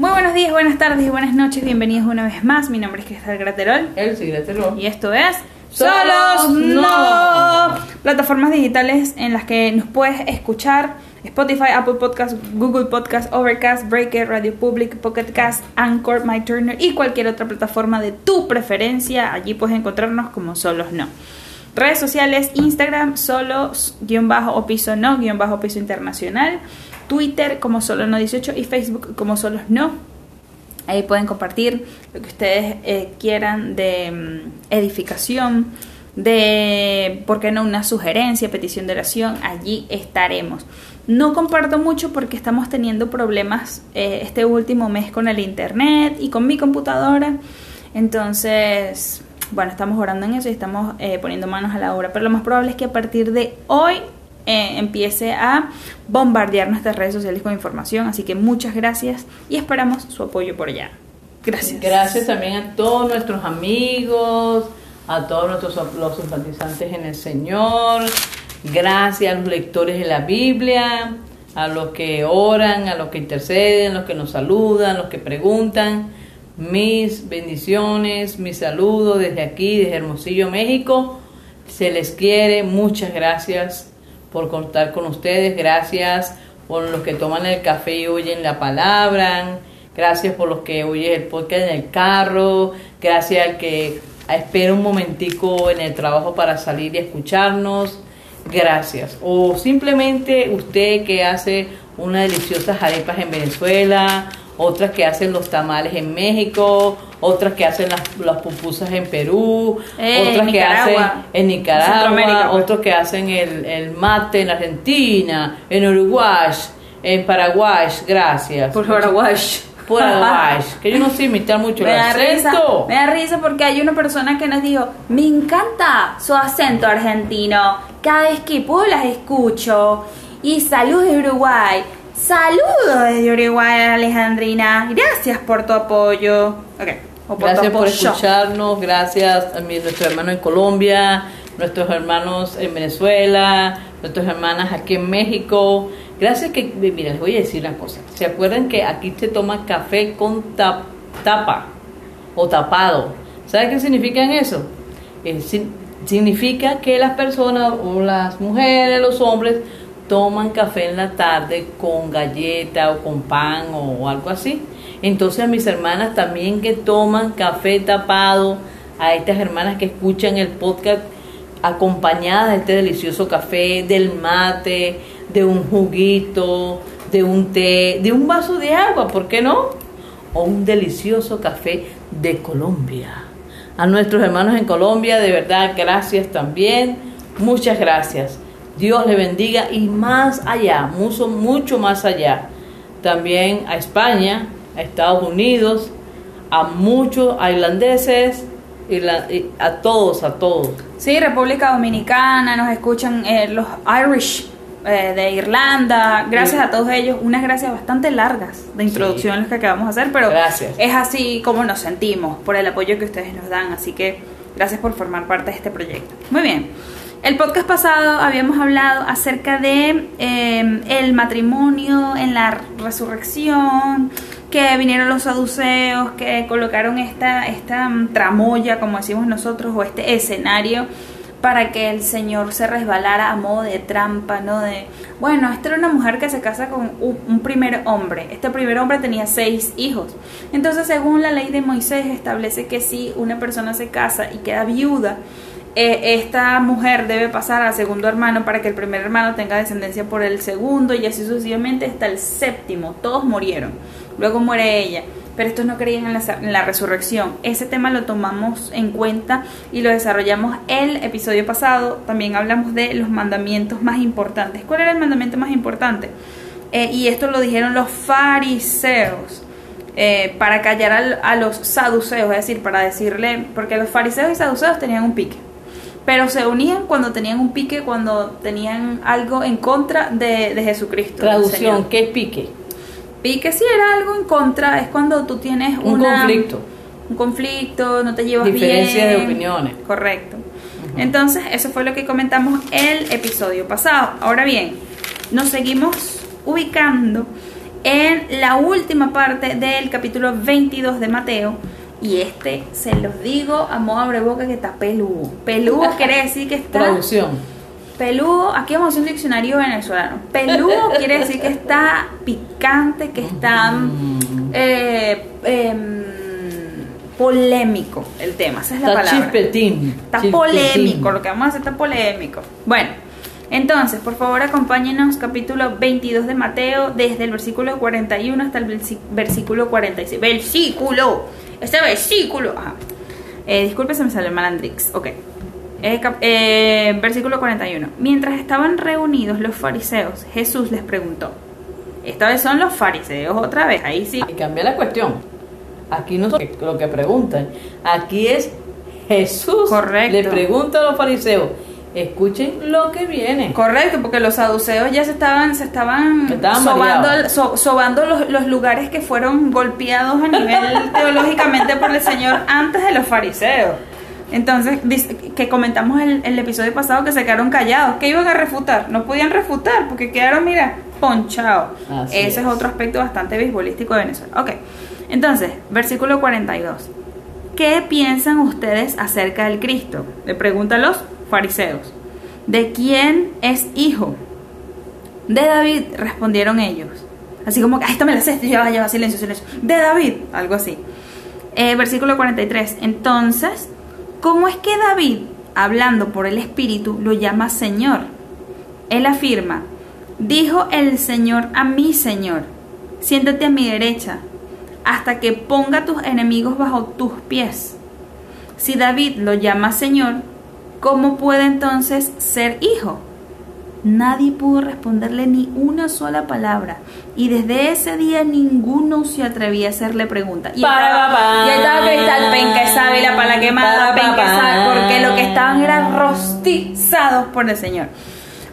Muy buenos días, buenas tardes y buenas noches. Bienvenidos una vez más. Mi nombre es Cristal Graterol. El sí, Graterol. Y esto es Solos No. Plataformas digitales en las que nos puedes escuchar. Spotify, Apple Podcast, Google Podcast, Overcast, Breaker, Radio Public, Pocket Cast, Anchor, My Turner y cualquier otra plataforma de tu preferencia. Allí puedes encontrarnos como Solos No. Redes sociales, Instagram, solos, guion bajo o piso no, guion bajo piso internacional. Twitter como solo no 18 y Facebook como solos no. Ahí pueden compartir lo que ustedes eh, quieran de mm, edificación, de, ¿por qué no?, una sugerencia, petición de oración. Allí estaremos. No comparto mucho porque estamos teniendo problemas eh, este último mes con el internet y con mi computadora. Entonces, bueno, estamos orando en eso y estamos eh, poniendo manos a la obra. Pero lo más probable es que a partir de hoy eh, empiece a bombardear nuestras redes sociales con información. Así que muchas gracias y esperamos su apoyo por allá. Gracias. Gracias también a todos nuestros amigos, a todos nuestros los simpatizantes en el Señor. Gracias a los lectores de la Biblia, a los que oran, a los que interceden, los que nos saludan, los que preguntan mis bendiciones, mis saludos desde aquí, desde Hermosillo, México. Se les quiere, muchas gracias por contar con ustedes, gracias por los que toman el café y oyen la palabra, gracias por los que oyen el podcast en el carro, gracias al que espera un momentico en el trabajo para salir y escucharnos, gracias. O simplemente usted que hace unas deliciosas arepas en Venezuela, otras que hacen los tamales en México, otras que hacen las, las pupusas en Perú, Eh, otras que Nicaragua. hacen en Nicaragua, pues. otros que hacen el, el mate en Argentina, en Uruguay, en Paraguay, gracias. Por Paraguay. Por Paraguay, que yo no sé imitar mucho Me el da, risa, acento. me da risa porque hay una persona que nos dijo, me encanta su acento argentino, cada vez que puedo las escucho. Y saludos de Uruguay. Saludos desde Uruguay, Alejandrina. Gracias por tu apoyo. Ok. O Gracias por escucharnos, gracias a nuestros hermanos en Colombia, nuestros hermanos en Venezuela, nuestras hermanas aquí en México. Gracias que, mira, les voy a decir una cosa. ¿Se acuerdan que aquí se toma café con tap- tapa o tapado? ¿Saben qué significa eso? Eh, sin- significa que las personas o las mujeres, los hombres, toman café en la tarde con galleta o con pan o algo así. Entonces a mis hermanas también que toman café tapado, a estas hermanas que escuchan el podcast acompañadas de este delicioso café, del mate, de un juguito, de un té, de un vaso de agua, ¿por qué no? O un delicioso café de Colombia. A nuestros hermanos en Colombia, de verdad, gracias también. Muchas gracias. Dios le bendiga y más allá, mucho, mucho más allá. También a España, a Estados Unidos, a muchos irlandeses, irla- y a todos, a todos. Sí, República Dominicana, nos escuchan eh, los Irish eh, de Irlanda. Gracias Sí. a todos ellos. Unas gracias bastante largas de introducción las que acabamos de hacer, pero Gracias. es así como nos sentimos por el apoyo que ustedes nos dan. Así que gracias por formar parte de este proyecto. Muy bien. El podcast pasado habíamos hablado acerca de eh, el matrimonio en la resurrección, que vinieron los saduceos, que colocaron esta, esta mm, tramoya, como decimos nosotros, o este escenario para que el Señor se resbalara a modo de trampa, ¿no? De, bueno, esta era una mujer que se casa con un, primer hombre. Este primer hombre tenía seis hijos. Entonces, según la ley de Moisés, establece que si una persona se casa y queda viuda, eh, esta mujer debe pasar al segundo hermano para que el primer hermano tenga descendencia por el segundo y así sucesivamente hasta el séptimo. Todos murieron. Luego muere ella. Pero estos no creían en la, en la resurrección. Ese tema lo tomamos en cuenta y lo desarrollamos el episodio pasado. También hablamos de los mandamientos más importantes. ¿Cuál era el mandamiento más importante? Eh, y esto lo dijeron los fariseos. eh, para callar al- a los saduceos, es decir, para decirle, porque los fariseos y saduceos tenían un pique, pero se unían cuando tenían un pique, cuando tenían algo en contra de, de Jesucristo. Traducción. ¿qué es pique? Pique si era algo en contra, es cuando tú tienes Un una- conflicto. un conflicto, no te llevas Diferencias de bien. opiniones. Correcto. Entonces, eso fue lo que comentamos el episodio pasado. Ahora bien, nos seguimos ubicando en la última parte del capítulo 22 de Mateo. Y este, se los digo a modo abre boca que está peludo. Peludo quiere decir que está... Traducción. Peludo, aquí vamos a hacer un diccionario venezolano. Peludo quiere decir que está picante, que está Mm. eh, em, polémico el tema. Esa es la Está palabra. chispetín. Está chispetín. polémico, lo que vamos a hacer está polémico. Bueno, entonces, por favor, acompáñenos, capítulo 22 de Mateo, desde el versículo 41 hasta el versículo 46. Versículo, este versículo. Ajá. Eh, disculpe, se me salió el malandrix. Ok. Eh, eh, versículo 41. Mientras estaban reunidos los fariseos, Jesús les preguntó. Esta vez son los fariseos otra vez, ahí sí. Y cambia la cuestión. Aquí no es lo que preguntan. Aquí es Jesús. Correcto. Le pregunta a los fariseos. Escuchen lo que viene. Correcto, porque los saduceos ya se estaban, se estaban, Estaban sobando, so- sobando los, los lugares que fueron golpeados a nivel teológicamente por el Señor antes de los fariseos. Entonces, que comentamos el, el episodio pasado que se quedaron callados. ¿Qué iban a refutar? No podían refutar porque quedaron, mira, ponchados. Ese es. es otro aspecto bastante beisbolístico de Venezuela. Ok, entonces, versículo 42. ¿Qué piensan ustedes acerca del Cristo? Le preguntan los fariseos. ¿De quién es hijo? De David, respondieron ellos. Así como, ah, esta me la sé, ya va, ya va, silencio, silencio. De David, algo así. Eh, versículo 43. Entonces, ¿cómo es que David, hablando por el Espíritu, lo llama Señor? Él afirma, dijo el Señor a mi Señor, siéntate a mi derecha, hasta que ponga tus enemigos bajo tus pies. Si David lo llama Señor, ¿cómo puede entonces ser hijo? Nadie pudo responderle ni una sola palabra. Y desde ese día ninguno se atrevía a hacerle pregunta. Y Para, estaba, y estaba Cristal Penca sabe la pala quemada, Para, sabe, pa. porque lo que estaban eran rostizados por el Señor.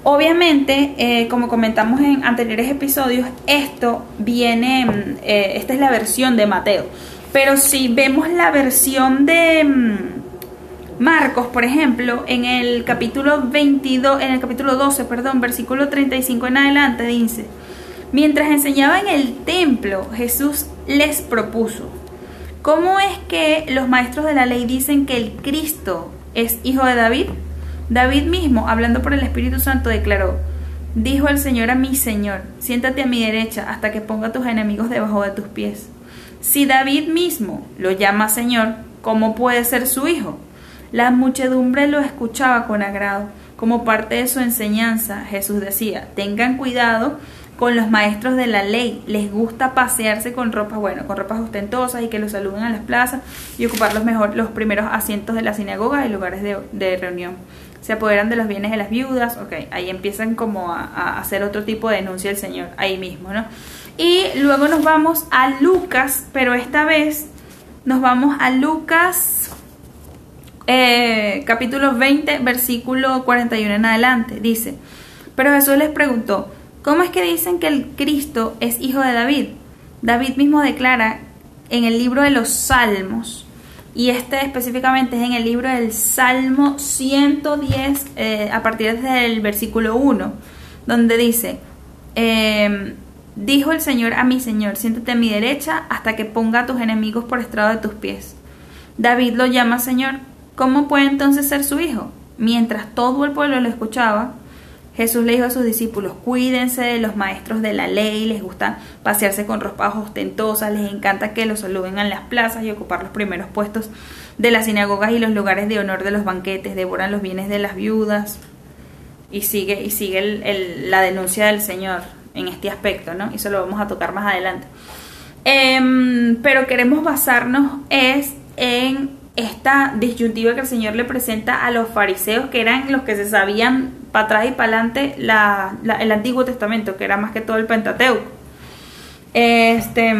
Obviamente, eh, como comentamos en anteriores episodios, esto viene, mm, eh, esta es la versión de Mateo. Pero si vemos la versión de mm, Marcos, por ejemplo, en el capítulo 22, en el capítulo 12, perdón, versículo 35 en adelante dice, mientras enseñaba en el templo, Jesús les propuso, ¿cómo es que los maestros de la ley dicen que el Cristo es hijo de David? David mismo, hablando por el Espíritu Santo, declaró, dijo el Señor a mi Señor, siéntate a mi derecha hasta que ponga a tus enemigos debajo de tus pies. Si David mismo lo llama Señor, ¿cómo puede ser su hijo? La muchedumbre lo escuchaba con agrado. Como parte de su enseñanza, Jesús decía, tengan cuidado con los maestros de la ley. Les gusta pasearse con ropas, bueno, con ropas ostentosas y que los saluden a las plazas y ocupar los, mejor, los primeros asientos de las sinagogas y lugares de, de reunión. Se apoderan de los bienes de las viudas, ok, ahí empiezan como a, hacer otro tipo de denuncia del Señor, ahí mismo, ¿no? Y luego nos vamos a Lucas, pero esta vez nos vamos a Lucas eh, capítulo 20, versículo 41 en adelante. Dice, pero Jesús les preguntó, ¿cómo es que dicen que el Cristo es hijo de David? David mismo declara en el libro de los Salmos, y este específicamente es en el libro del Salmo 110, eh, a partir del versículo 1, donde dice, eh, dijo el Señor a mi Señor, siéntate a mi derecha hasta que ponga a tus enemigos por estrado de tus pies. David lo llama Señor. ¿Cómo puede entonces ser su hijo? Mientras todo el pueblo lo escuchaba, Jesús le dijo a sus discípulos, cuídense de los maestros de la ley, les gusta pasearse con ropas ostentosas, les encanta que los saluden en las plazas y ocupar los primeros puestos de las sinagogas y los lugares de honor de los banquetes, devoran los bienes de las viudas. Y sigue, y sigue la denuncia del Señor en este aspecto, ¿no? Y eso lo vamos a tocar más adelante. Em, pero queremos basarnos es en esta disyuntiva que el Señor le presenta a los fariseos, que eran los que se sabían para atrás y para adelante la, la- el Antiguo Testamento, que era más que todo el Pentateuco. Este,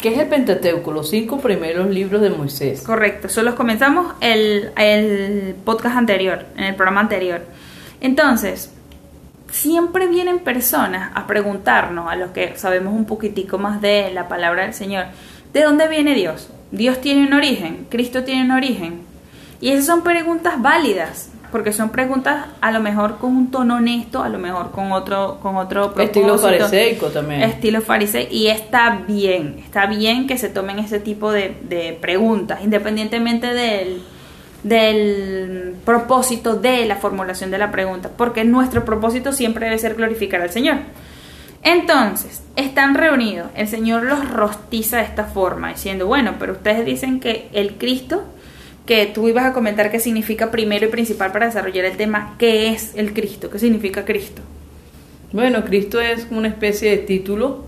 ¿Qué es el Pentateuco? Los cinco primeros libros de Moisés. Correcto, eso los comenzamos el, el podcast anterior, en el programa anterior. Entonces, siempre vienen personas a preguntarnos, a los que sabemos un poquitico más de la palabra del Señor, ¿de dónde viene Dios? ¿Dios tiene un origen? ¿Cristo tiene un origen? Y esas son preguntas válidas, porque son preguntas a lo mejor con un tono honesto, a lo mejor con otro con otro propósito. Estilo fariseico también. Estilo fariseico y está bien, está bien que se tomen ese tipo de, de preguntas, independientemente del del propósito de la formulación de la pregunta, porque nuestro propósito siempre debe ser glorificar al Señor. Entonces, están reunidos, el Señor los rostiza de esta forma, diciendo, bueno, pero ustedes dicen que el Cristo, que tú ibas a comentar que significa primero y principal para desarrollar el tema, ¿qué es el Cristo? ¿Qué significa Cristo? Bueno, Cristo es una especie de título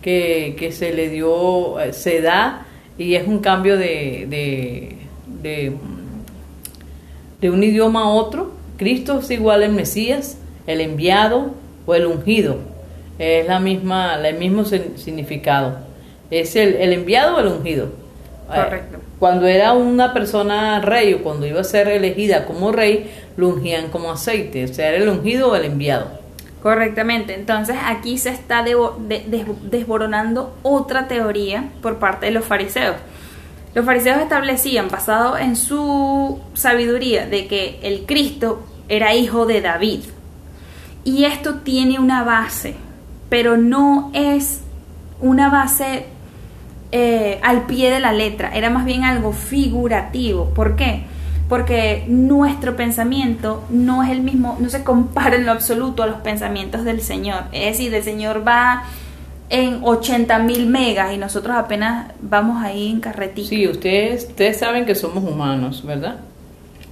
que, que se le dio, eh, se da y es un cambio de, de, de, de un idioma a otro. Cristo es igual al Mesías, el enviado o el ungido. Es la misma, el mismo significado. Es el, el enviado o el ungido. Correcto. Eh, Cuando era una persona rey o cuando iba a ser elegida como rey, lo ungían como aceite. O sea, era el ungido o el enviado. Correctamente, entonces aquí se está devo- de- des- desboronando otra teoría por parte de los fariseos. Los fariseos establecían, basado en su sabiduría, de que el Cristo era hijo de David. Y esto tiene una base, pero no es una base eh, al pie de la letra, era más bien algo figurativo. ¿Por qué? Porque nuestro pensamiento no es el mismo, no se compara en lo absoluto a los pensamientos del Señor. Es decir, el Señor va en 80 mil megas y nosotros apenas vamos ahí en carretilla. Sí, ustedes, ustedes saben que somos humanos, ¿verdad?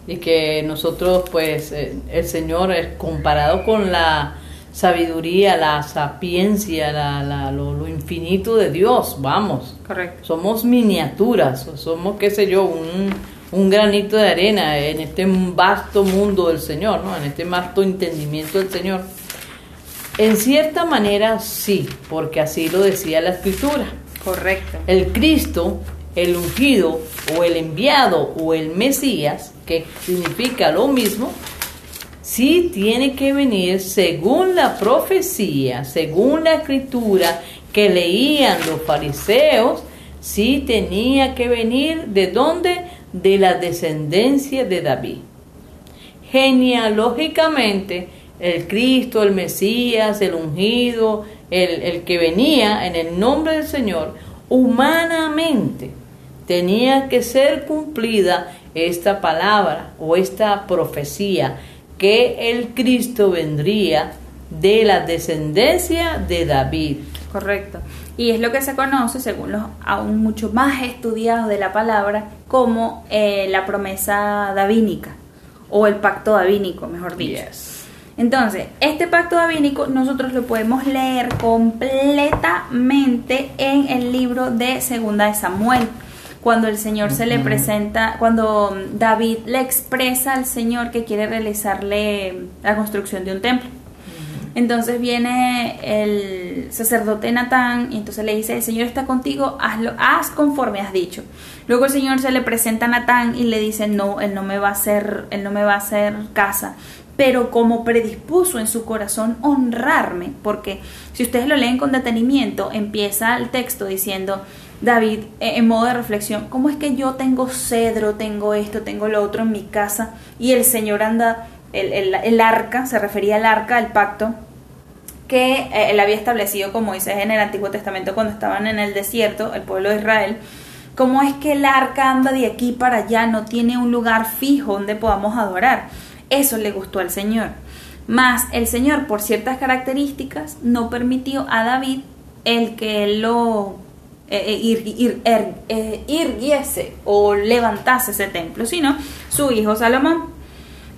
Y que nosotros, pues, eh, el Señor es comparado con la sabiduría, la sapiencia, la, la- lo, lo infinito de Dios, vamos. Correcto. Somos miniaturas, o somos, qué sé yo, un, un granito de arena en este vasto mundo del Señor, ¿no? En este vasto entendimiento del Señor. En cierta manera sí, porque así lo decía la Escritura. Correcto. El Cristo, el ungido o el enviado o el Mesías, que significa lo mismo, sí tiene que venir según la profecía, según la escritura que leían los fariseos, sí tenía que venir de dónde? De la descendencia de David. Genealógicamente, el Cristo, el Mesías, el ungido, el, el que venía en el nombre del Señor, humanamente tenía que ser cumplida esta palabra o esta profecía que el Cristo vendría de la descendencia de David. Correcto. Y es lo que se conoce, según los aún mucho más estudiados de la palabra, como eh, la promesa davínica o el pacto davínico, mejor dicho. Entonces, este pacto davínico nosotros lo podemos leer completamente en el libro de Segunda de Samuel. Cuando el Señor se le presenta, cuando David le expresa al Señor que quiere realizarle la construcción de un templo. Entonces viene el sacerdote Natán y entonces le dice, el Señor está contigo, hazlo, haz conforme has dicho. Luego el Señor se le presenta a Natán y le dice, no, él no me va a hacer, él no me va a hacer casa. Pero como predispuso en su corazón honrarme, porque si ustedes lo leen con detenimiento, empieza el texto diciendo, David, eh, en modo de reflexión, ¿cómo es que yo tengo cedro, tengo esto, tengo lo otro en mi casa y el Señor anda, el, el, el arca, se refería al arca del pacto, que eh, él había establecido con Moisés en el Antiguo Testamento cuando estaban en el desierto, el pueblo de Israel, cómo es que el arca anda de aquí para allá, no tiene un lugar fijo donde podamos adorar. Eso le gustó al Señor. Más el Señor, por ciertas características, no permitió a David el que él lo eh, ir, ir, er, eh, o levantase ese templo, sino su hijo Salomón.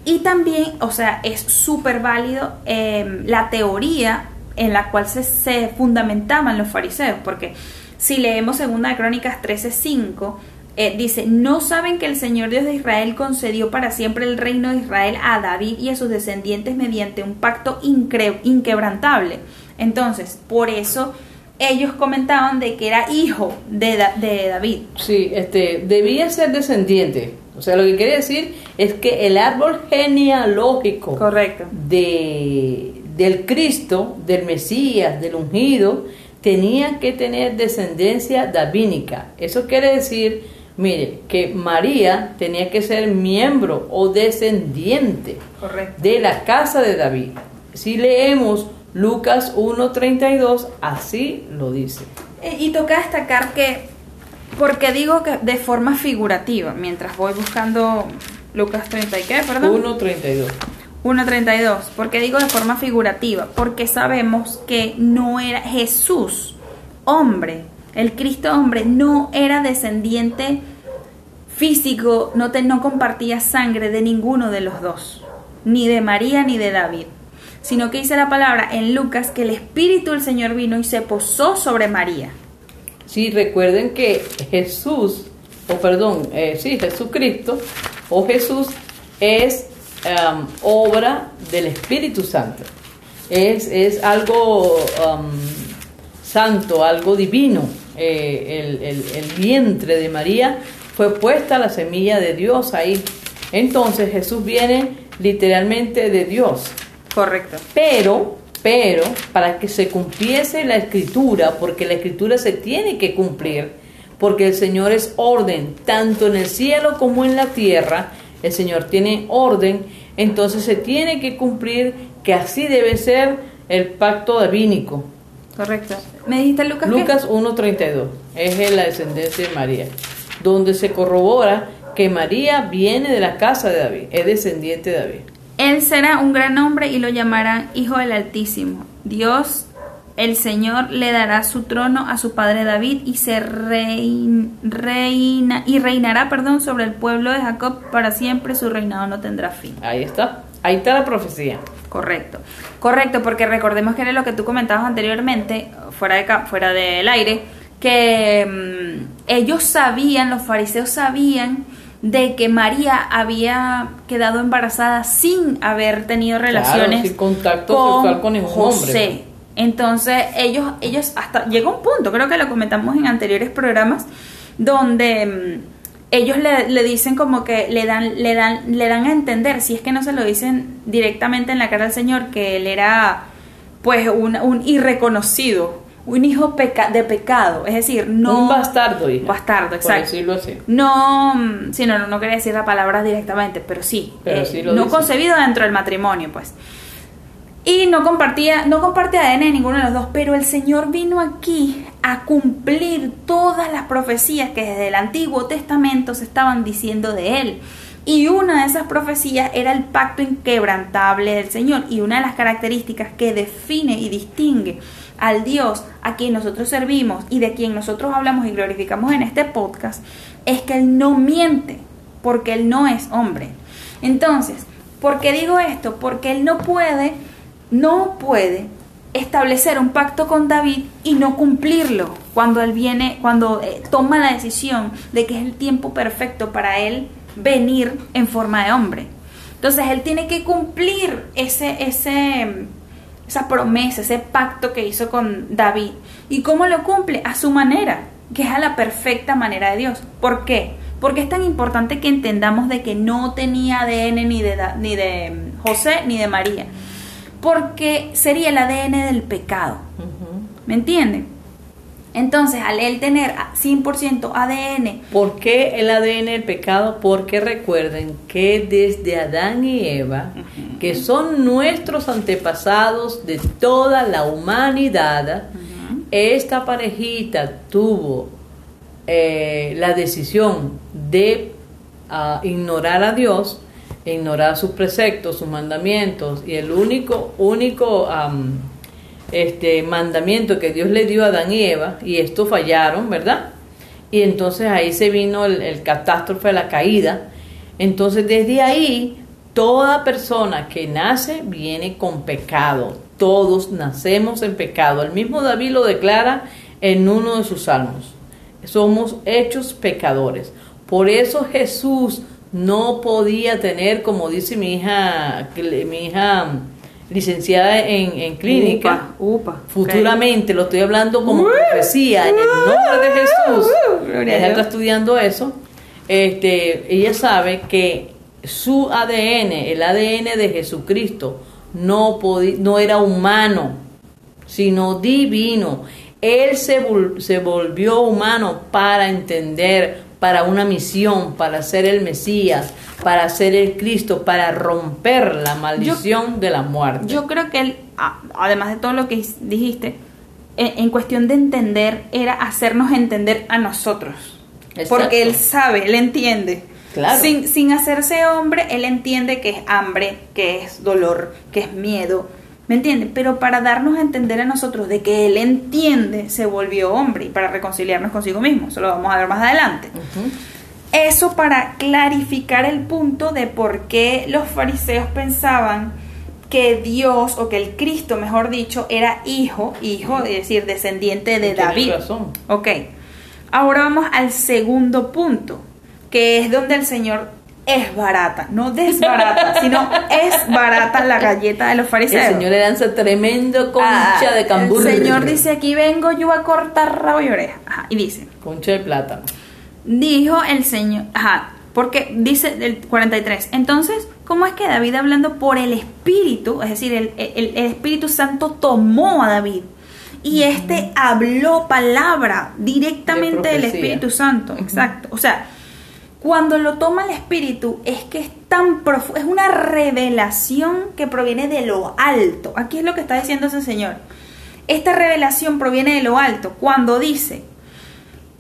Y también, o sea, es súper válido eh, la teoría en la cual se, se, fundamentaban los fariseos, porque si leemos segunda de Crónicas 13:5, eh, dice, no saben que el Señor Dios de Israel concedió para siempre el reino de Israel a David y a sus descendientes mediante un pacto inquebrantable. Entonces, por eso ellos comentaban de que era hijo de, da de David. Sí, este, debía ser descendiente. O sea, lo que quiere decir es que el árbol genealógico Correcto. De, del Cristo, del Mesías, del ungido, tenía que tener descendencia davínica. Eso quiere decir Mire, que María tenía que ser miembro o descendiente Correcto. de la casa de David. Si leemos Lucas 1.32, así lo dice. Eh, Y toca destacar que, porque digo que de forma figurativa, mientras voy buscando Lucas 30 y qué, perdón. 1.32. 1.32, porque digo de forma figurativa, porque sabemos que no era Jesús, hombre, el Cristo hombre, no era descendiente físico, no, te, no compartía sangre de ninguno de los dos, ni de María ni de David, sino que dice la palabra en Lucas que el Espíritu del Señor vino y se posó sobre María. Sí, recuerden que Jesús, o perdón, eh, sí, Jesucristo, o Jesús es obra del Espíritu Santo. Es, es algo santo, algo divino. Eh, el, el- el vientre de María fue puesta la semilla de Dios ahí. Entonces Jesús viene literalmente de Dios. Correcto. Pero, pero, para que se cumpliese la escritura, porque la escritura se tiene que cumplir, porque el Señor es orden, tanto en el cielo como en la tierra, el Señor tiene orden, entonces se tiene que cumplir que así debe ser el pacto davínico. Correcto. ¿Me dijiste Lucas? Lucas 1.32 es la descendencia de María, donde se corrobora que María viene de la casa de David, es descendiente de David. Él será un gran hombre y lo llamarán Hijo del Altísimo. Dios, el Señor, le dará su trono a su padre David y se rein- reina y reinará, perdón, sobre el pueblo de Jacob para siempre. Su reinado no tendrá fin. Ahí está, ahí está la profecía. Correcto, correcto, porque recordemos que era lo que tú comentabas anteriormente, fuera de fuera del aire, que mm, ellos sabían, los fariseos sabían de que María había quedado embarazada sin haber tenido relaciones sin contacto sexual con ningún hombre. José. Entonces ellos, ellos hasta llegó un punto, creo que lo comentamos en anteriores programas, donde mm, ellos le, le dicen como que le dan, le dan, le dan a entender, si es que no se lo dicen directamente en la cara al Señor, que él era pues un, un irreconocido, un hijo peca- de pecado, es decir, no un bastardo, hija. bastardo, Por exacto. decirlo así. No, mm, sí, no, no, no quería decir la palabra directamente, pero sí, Pero eh, sí lo no dice. concebido dentro del matrimonio, pues. Y no compartía, no comparte ADN de ninguno de los dos, pero el Señor vino aquí a cumplir todas las profecías que desde el Antiguo Testamento se estaban diciendo de él. Y una de esas profecías era el pacto inquebrantable del Señor. Y una de las características que define y distingue al Dios a quien nosotros servimos y de quien nosotros hablamos y glorificamos en este podcast es que Él no miente, porque Él no es hombre. Entonces, ¿por qué digo esto? Porque Él no puede, no puede establecer un pacto con David y no cumplirlo cuando Él viene, cuando eh, toma la decisión de que es el tiempo perfecto para Él venir en forma de hombre. Entonces Él tiene que cumplir ese, ese, esa promesa, ese pacto que hizo con David. ¿Y cómo lo cumple? A su manera, que es a la perfecta manera de Dios. ¿Por qué? Porque es tan importante que entendamos de que no tenía ADN ni de, ni de mm, José ni de María. Porque sería el ADN del pecado. ¿Me entienden? Entonces, al él tener a- 100% ADN, ¿Por qué el ADN del pecado? Porque recuerden que desde Adán y Eva, que son nuestros antepasados de toda la humanidad, esta parejita tuvo eh, la decisión de ah, ignorar a Dios, ignorar sus preceptos, sus mandamientos, y el único, único am, este mandamiento que Dios le dio a Adán y Eva, y estos fallaron, ¿verdad? Y entonces ahí se vino el, el catástrofe, la caída. Entonces desde ahí, toda persona que nace viene con pecado. Todos nacemos en pecado. El mismo David lo declara en uno de sus salmos. Somos hechos pecadores. Por eso Jesús no podía tener, como dice mi hija, mi hija licenciada en, en clínica, Upa, upa, futuramente, lo estoy hablando como profecía, en el nombre de Jesús. Ella está estudiando eso. Este, ella sabe que su ADN, el ADN de Jesucristo, no, no era humano, sino divino. Él se, vol- se volvió humano para entender, para una misión, para ser el Mesías, para ser el Cristo, para romper la maldición de la muerte. Yo creo que él, además de todo lo que dijiste, en cuestión de entender, era hacernos entender a nosotros. Porque él sabe, él entiende. Claro. Sin, sin hacerse hombre, él entiende que es hambre, que es dolor, que es miedo, ¿Me entiende? Pero para darnos a entender a nosotros de que Él entiende, se volvió hombre y para reconciliarnos consigo mismo. Eso lo vamos a ver más adelante. Eso para clarificar el punto de por qué los fariseos pensaban que Dios, o que el Cristo, mejor dicho, era hijo, hijo, es decir, descendiente de David. Razón. Ok. Ahora vamos al segundo punto, que es donde el Señor es barata, no desbarata, sino es barata la galleta de los fariseos. El Señor le danza tremendo concha ah, de cambur. El Señor dice, aquí vengo yo a cortar rabo y oreja. Ajá, y dice. Concha de plátano. Dijo el Señor, ajá, porque dice el 43, entonces, ¿cómo es que David hablando por el Espíritu, es decir, el, el, Espíritu Santo tomó a David? Y este habló palabra directamente del Espíritu Santo, exacto. O sea, cuando lo toma el espíritu es que es tan profundo, es una revelación que proviene de lo alto. Aquí es lo que está diciendo ese señor. Esta revelación proviene de lo alto. Cuando dice,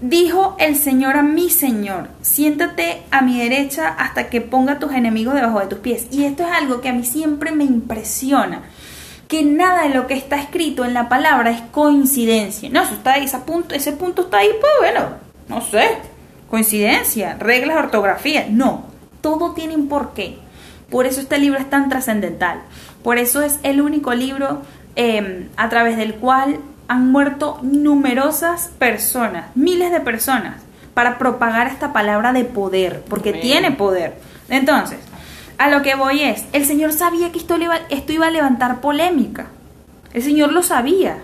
dijo el Señor a mi Señor, siéntate a mi derecha hasta que ponga a tus enemigos debajo de tus pies. Y esto es algo que a mí siempre me impresiona. Que nada de lo que está escrito en la palabra es coincidencia. No, eso está ahí, ese punto, ese punto está ahí, pues bueno, no sé, coincidencia, reglas ortografía. No, todo tiene un porqué. Por eso este libro es tan trascendental. Por eso es el único libro em, a través del cual han muerto numerosas personas, miles de personas, para propagar esta palabra de poder, porque tiene poder. Entonces, a lo que voy es, el Señor sabía que esto iba a levantar polémica. El Señor lo sabía.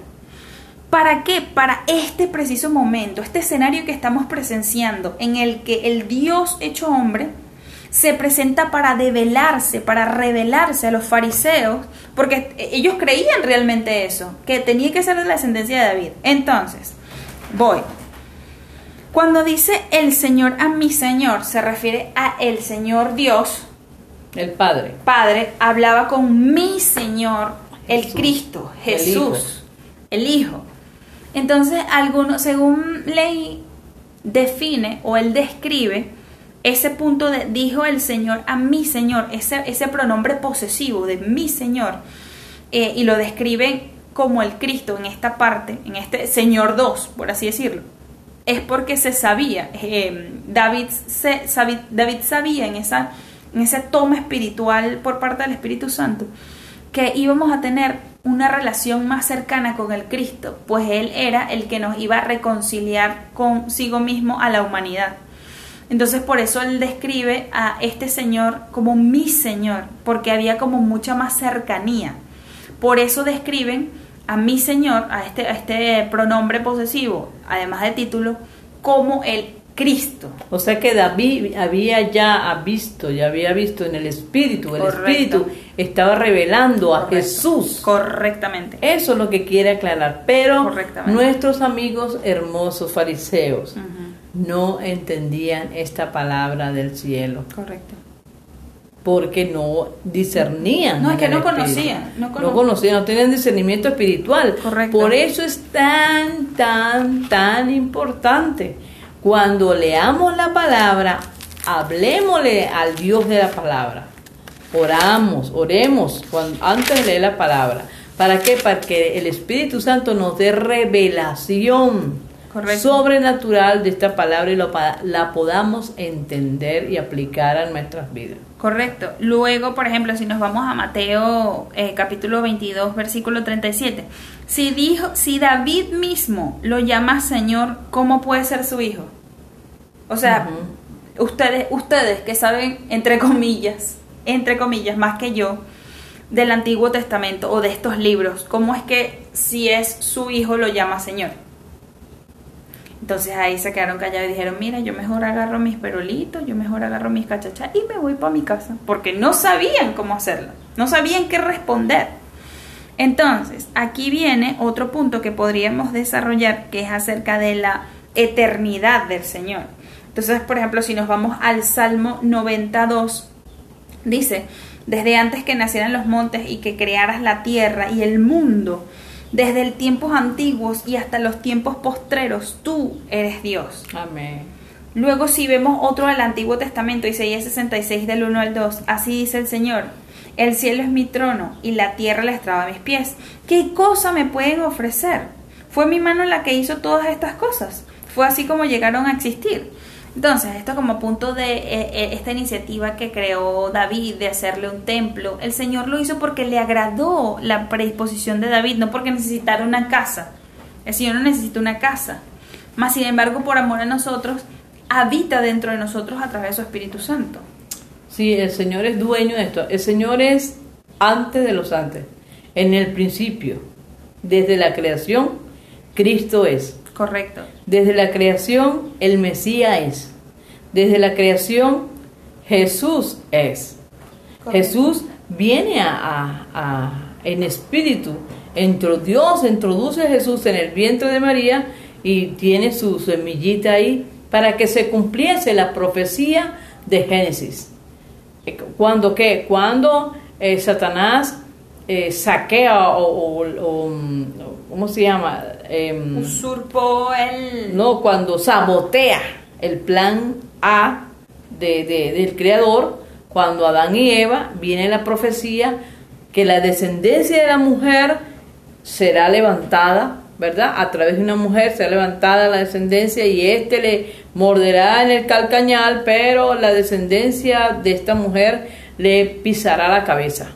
¿Para qué? Para este preciso momento, este escenario que estamos presenciando, en el que el Dios hecho hombre se presenta para develarse, para revelarse a los fariseos, porque ellos creían realmente eso, que tenía que ser de la descendencia de David. Entonces, voy. Cuando dice el Señor a mi Señor, se refiere a el Señor Dios. El Padre. Padre hablaba con mi Señor, el Cristo, Jesús, El Hijo. Entonces, algunos, según ley define o él describe ese punto de dijo el Señor a mi Señor, ese, ese pronombre posesivo de mi Señor, eh, y lo describen como el Cristo en esta parte, en este Señor 2, por así decirlo, es porque se sabía, eh, David, se, David sabía en, esa, en ese toma espiritual por parte del Espíritu Santo que íbamos a tener una relación más cercana con el Cristo, pues Él era el que nos iba a reconciliar consigo mismo a la humanidad. Entonces por eso Él describe a este Señor como mi Señor, porque había como mucha más cercanía. Por eso describen a mi Señor, a este, este pronombre posesivo, además de título, como el Cristo. O sea que David había ya visto, ya había visto en el Espíritu, el Espíritu estaba revelando a Jesús. Correctamente. Eso es lo que quiere aclarar. Pero nuestros amigos hermosos fariseos no entendían esta palabra del cielo. Correcto. Porque no discernían. No, es que no conocían, no conocían. No tenían discernimiento espiritual. Correcto. Por eso es tan, tan, tan importante cuando leamos la palabra, hablemosle al Dios de la palabra. Oramos, oremos cuando, antes de leer la palabra. ¿Para qué? Para que el Espíritu Santo nos dé revelación sobrenatural de esta palabra y la podamos entender y aplicar a nuestras vidas. Correcto. Luego, por ejemplo, si nos vamos a Mateo eh, capítulo 22, versículo 37. Si, dijo, si David mismo lo llama Señor, ¿cómo puede ser su hijo? O sea, ustedes, ustedes que saben, entre comillas, entre comillas, más que yo, del Antiguo Testamento o de estos libros, ¿cómo es que si es su hijo lo llama Señor? Entonces ahí se quedaron callados y dijeron, mira, yo mejor agarro mis perolitos, yo mejor agarro mis cachachas y me voy para mi casa, porque no sabían cómo hacerlo, no sabían qué responder. Entonces, aquí viene otro punto que podríamos desarrollar, que es acerca de la eternidad del Señor. Entonces, por ejemplo, si nos vamos al Salmo 92, dice, desde antes que nacieran los montes y que crearas la tierra y el mundo, desde el tiempos antiguos y hasta los tiempos postreros, tú eres Dios. Amén. Luego si vemos otro del Antiguo Testamento, Isaías 66 del 1 al 2, así dice el Señor, el cielo es mi trono y la tierra la estraba a mis pies. ¿Qué cosa me pueden ofrecer? Fue mi mano la que hizo todas estas cosas. Fue así como llegaron a existir. Entonces, esto como punto de eh, eh, esta iniciativa que creó David de hacerle un templo, el Señor lo hizo porque le agradó la predisposición de David, no porque necesitara una casa. El Señor no necesita una casa. Mas, sin embargo, por amor a nosotros, habita dentro de nosotros a través de su Espíritu Santo. Sí, el Señor es dueño de esto. El Señor es antes de los antes. En el principio, desde la creación, Cristo es. Correcto. Desde la creación, el Mesías es. Desde la creación, Jesús es. Correcto. Jesús viene a, a- a- en espíritu. Entro, Dios introduce a Jesús en el vientre de María y tiene su semillita ahí para que se cumpliese la profecía de Génesis. Eh, Cuando qué? Cuando eh, Satanás eh, saquea o, o- o, ¿cómo se llama? Em, Usurpó el... no, cuando sabotea el plan A de, de- del Creador, cuando Adán y Eva viene la profecía que la descendencia de la mujer será levantada, ¿verdad? A través de una mujer será levantada la descendencia y éste le morderá en el calcañal, pero la descendencia de esta mujer le pisará la cabeza.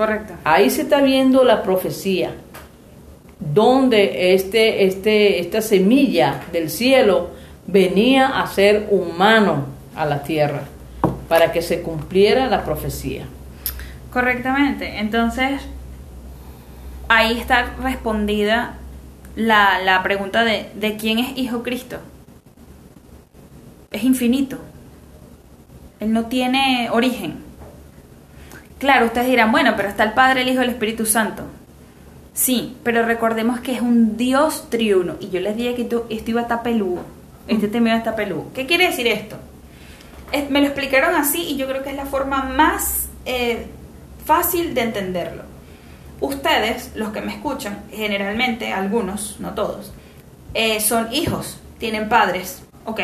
Correcto. Ahí se está viendo la profecía, donde este, este, esta semilla del cielo venía a ser humano a la tierra, para que se cumpliera la profecía. Correctamente. Entonces, ahí está respondida la, la pregunta de, de quién es Hijo Cristo. Es infinito. Él no tiene origen. Claro, ustedes dirán, bueno, pero está el Padre, el Hijo y el Espíritu Santo. Sí, pero recordemos que es un Dios triuno. Y yo les dije que esto, esto iba a estar peludo. Este tema iba a estar peludo. ¿Qué quiere decir esto? Es- me lo explicaron así y yo creo que es la forma más eh, fácil de entenderlo. Ustedes, los que me escuchan, generalmente, algunos, no todos, eh, son hijos, tienen padres. Ok,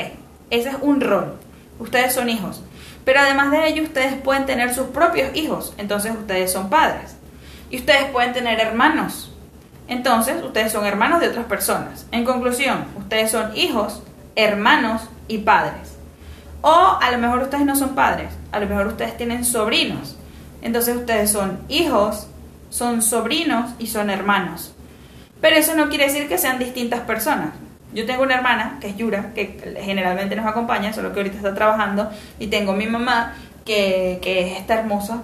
ese es un rol. Ustedes son hijos. Pero además de ello, ustedes pueden tener sus propios hijos. Entonces ustedes son padres. Y ustedes pueden tener hermanos. Entonces ustedes son hermanos de otras personas. En conclusión, ustedes son hijos, hermanos y padres. O a lo mejor ustedes no son padres, a lo mejor ustedes tienen sobrinos. Entonces ustedes son hijos, son sobrinos y son hermanos. Pero eso no quiere decir que sean distintas personas. Yo tengo una hermana, que es Yura, que generalmente nos acompaña, solo que ahorita está trabajando, y tengo mi mamá, que, que es esta hermosa,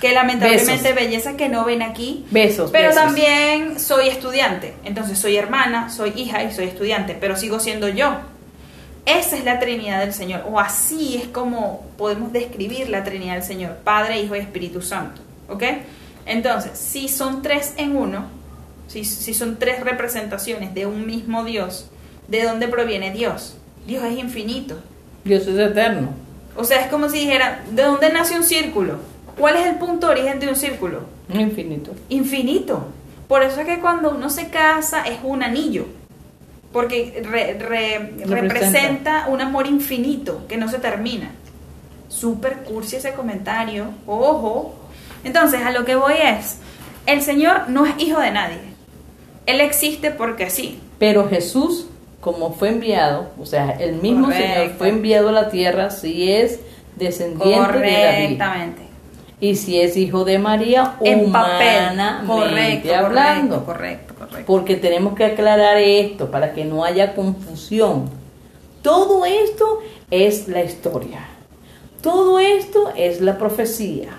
que lamentablemente Besos. belleza que no ven aquí, Besos. pero besos. también soy estudiante, entonces soy hermana, soy hija y soy estudiante, pero sigo siendo yo. Esa es la Trinidad del Señor, o así es como podemos describir la Trinidad del Señor, Padre, Hijo y Espíritu Santo. ¿Ok? Entonces, si son tres en uno, si, si son tres representaciones de un mismo Dios, ¿de dónde proviene Dios? Dios es infinito. Dios es eterno. O sea, es como si dijera, ¿de dónde nace un círculo? ¿Cuál es el punto de origen de un círculo? Infinito. infinito. Por eso es que cuando uno se casa es un anillo, porque re- re- Representa. representa un amor infinito que no se termina. Super cursi ese comentario, ojo. Entonces, a lo que voy es, el Señor no es hijo de nadie. Él existe porque sí. Pero Jesús, como fue enviado, o sea, el mismo Correcto. Señor fue enviado a la tierra, si es descendiente de David. Correctamente. Y si es hijo de María, En papel. humanamente Correcto, hablando. correcto, correcto, correcto. Porque tenemos que aclarar esto para que no haya confusión. Todo esto es la historia. Todo esto es la profecía.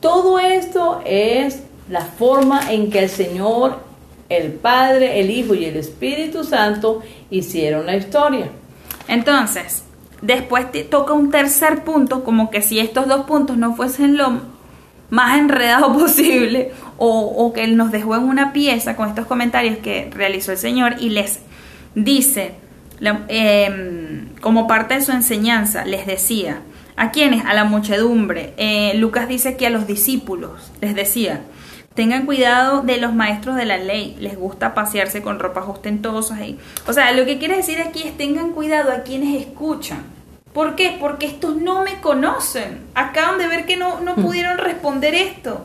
Todo esto es la forma en que el Señor, el Padre, el Hijo y el Espíritu Santo hicieron la historia. Entonces, después toca un tercer punto, como que si estos dos puntos no fuesen lo más enredado posible, o, o que él nos dejó en una pieza con estos comentarios que realizó el Señor y les dice, em, como parte de su enseñanza, les decía, ¿a quiénes? A la muchedumbre. Eh, Lucas dice que a los discípulos les decía, tengan cuidado de los maestros de la ley, les gusta pasearse con ropas ostentosas. Y, o sea, lo que quiere decir aquí es tengan cuidado a quienes escuchan. ¿Por qué? Porque estos no me conocen. Acaban de ver que no, no pudieron responder esto.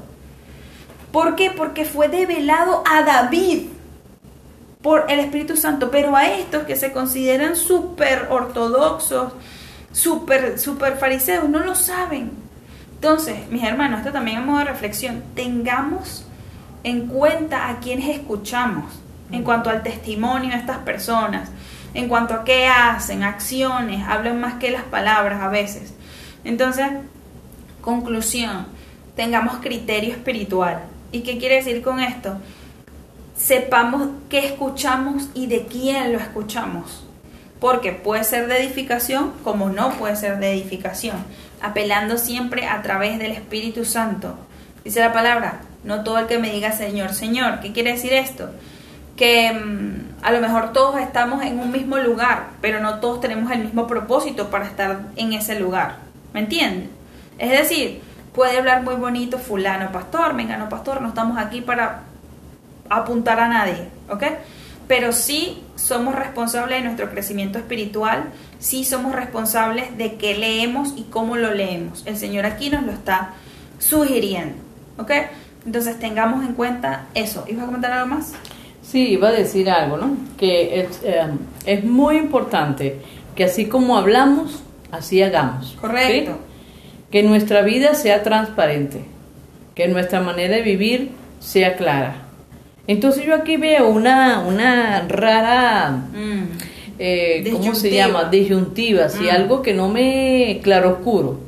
¿Por qué? Porque fue develado a David por el Espíritu Santo, pero a estos que se consideran súper ortodoxos, súper super fariseos, no lo saben. Entonces, mis hermanos, esto también es modo de reflexión. Tengamos en cuenta a quienes escuchamos en cuanto al testimonio de estas personas, en cuanto a qué hacen, acciones, hablan más que las palabras a veces. Entonces, conclusión, tengamos criterio espiritual. ¿Y qué quiere decir con esto? sepamos qué escuchamos y de quién lo escuchamos. Porque puede ser de edificación como no puede ser de edificación. Apelando siempre a través del Espíritu Santo. Dice la palabra, no todo el que me diga Señor, Señor. ¿Qué quiere decir esto? Que mm, a lo mejor todos estamos en un mismo lugar, pero no todos tenemos el mismo propósito para estar en ese lugar. ¿Me entienden? Es decir, puede hablar muy bonito fulano pastor, mengano pastor, no estamos aquí para apuntar a nadie, ¿ok? Pero sí somos responsables de nuestro crecimiento espiritual, sí somos responsables de qué leemos y cómo lo leemos. El Señor aquí nos lo está sugiriendo, ¿ok? Entonces tengamos en cuenta eso. ¿Ibas a comentar algo más? Sí, iba a decir algo, ¿no? Que es, eh, es muy importante que así como hablamos, así hagamos. ¿sí? Correcto. Que nuestra vida sea transparente, que nuestra manera de vivir sea clara. Entonces yo aquí veo una, una rara, Mm. eh, ¿cómo se llama? Disyuntiva, sí, Mm. algo que no me claroscuro.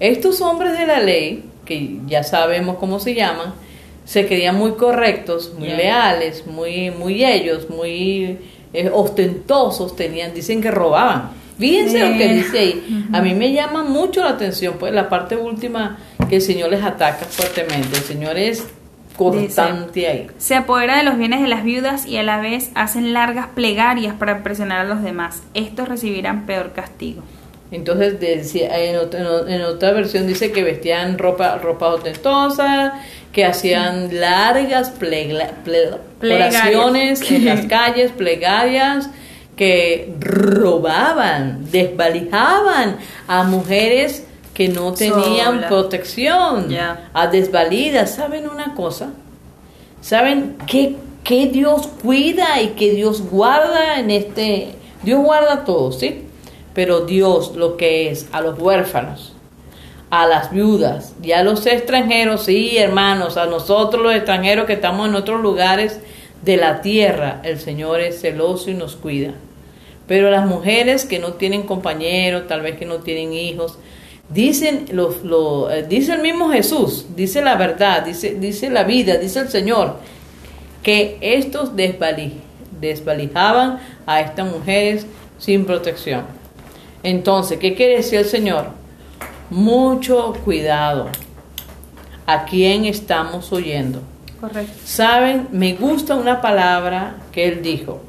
Estos hombres de la ley, que ya sabemos cómo se llaman, se creían muy correctos, muy leales, muy, muy ellos, muy eh, ostentosos, tenían, dicen que robaban. Fíjense lo que dice ahí. A mí me llama mucho la atención, pues la parte última que el Señor les ataca fuertemente. El Señor es ahí. Se apodera de los bienes de las viudas y a la vez hacen largas plegarias para impresionar a los demás. Estos recibirán peor castigo. Entonces decía, en, otra, en otra versión dice que vestían ropa, ropa ostentosa, que hacían largas plegla- ple- Plegarias. oraciones en las calles, plegarias, que robaban, desvalijaban a mujeres que no tenían Sola. protección, a desvalidas. ¿Saben una cosa? ¿Saben qué, qué Dios cuida y que Dios guarda en este? Dios guarda todo, ¿sí? Pero Dios lo que es a los huérfanos, a las viudas y a los extranjeros, sí, hermanos, a nosotros los extranjeros que estamos en otros lugares de la tierra, el Señor es celoso y nos cuida. Pero las mujeres que no tienen compañeros, tal vez que no tienen hijos, dicen los, eh, dice el mismo Jesús, dice la verdad, dice, dice la vida, dice el Señor, que estos desvali- desvalijaban a estas mujeres sin protección. Entonces, ¿qué quiere decir el Señor? Mucho cuidado. ¿A quién estamos oyendo? Correcto. Saben, me gusta una palabra que él dijo.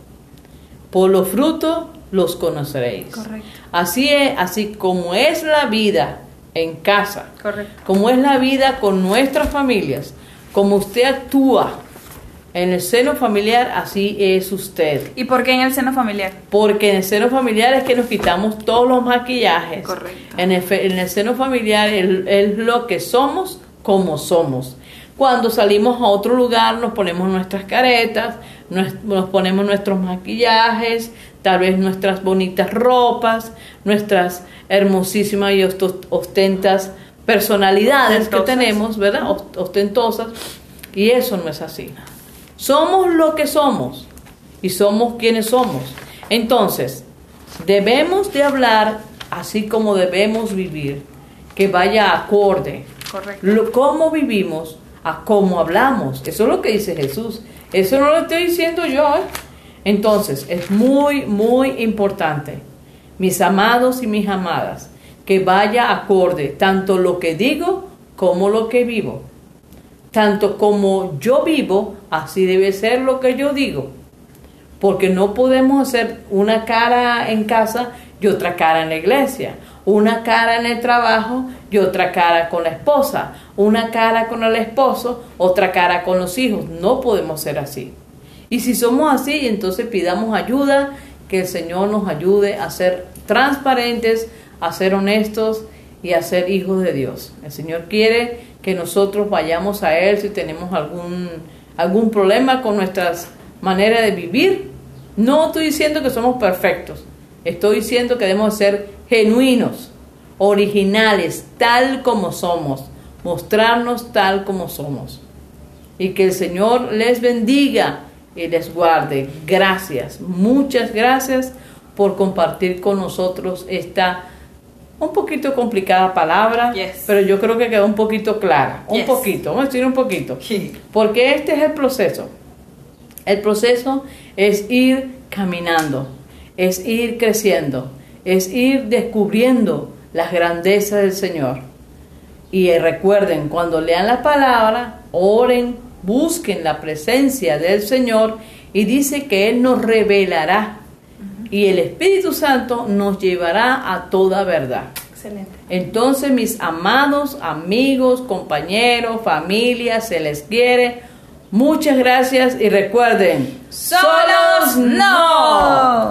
Por los frutos los conoceréis. Correcto. Así es, así como es la vida en casa, Correcto. como es la vida con nuestras familias, como usted actúa en el seno familiar, así es usted. ¿Y por qué en el seno familiar? Porque en el seno familiar es que nos quitamos todos los maquillajes. Correcto. En el, en el seno familiar es, es lo que somos como somos. Cuando salimos a otro lugar nos ponemos nuestras caretas, nos, nos ponemos nuestros maquillajes, tal vez nuestras bonitas ropas, nuestras hermosísimas y ostentas personalidades Ostentosas. que tenemos, ¿verdad? Ost- Ostentosas. Y eso no es así. Somos lo que somos y somos quienes somos. Entonces, debemos de hablar así como debemos vivir, que vaya acorde. Correcto. Lo, cómo vivimos a cómo hablamos. Eso es lo que dice Jesús. Eso no lo estoy diciendo yo. ¿eh? Entonces, es muy, muy importante, mis amados y mis amadas, que vaya acorde tanto lo que digo como lo que vivo. Tanto como yo vivo, así debe ser lo que yo digo. porque no podemos hacer una cara en casa y otra cara en la iglesia, una cara en el trabajo y otra cara con la esposa, una cara con el esposo, otra cara con los hijos. No podemos ser así. Y si somos así, entonces pidamos ayuda, que el Señor nos ayude a ser transparentes, a ser honestos y a ser hijos de Dios. El Señor quiere que nosotros vayamos a Él si tenemos algún, algún problema con nuestras maneras de vivir. No estoy diciendo que somos perfectos, estoy diciendo que debemos ser genuinos, originales, tal como somos, mostrarnos tal como somos. Y que el Señor les bendiga y les guarde. Gracias, muchas gracias por compartir con nosotros esta un poquito complicada palabra, pero yo creo que quedó un poquito clara, un poquito, vamos a decir un poquito, porque este es el proceso. El proceso es ir caminando, es ir creciendo, es ir descubriendo las grandezas del Señor. Y recuerden, cuando lean la palabra, oren, busquen la presencia del Señor y dice que Él nos revelará y el Espíritu Santo nos llevará a toda verdad. Excelente. Entonces, mis amados amigos, compañeros, familia, se les quiere. Muchas gracias y recuerden, solos no.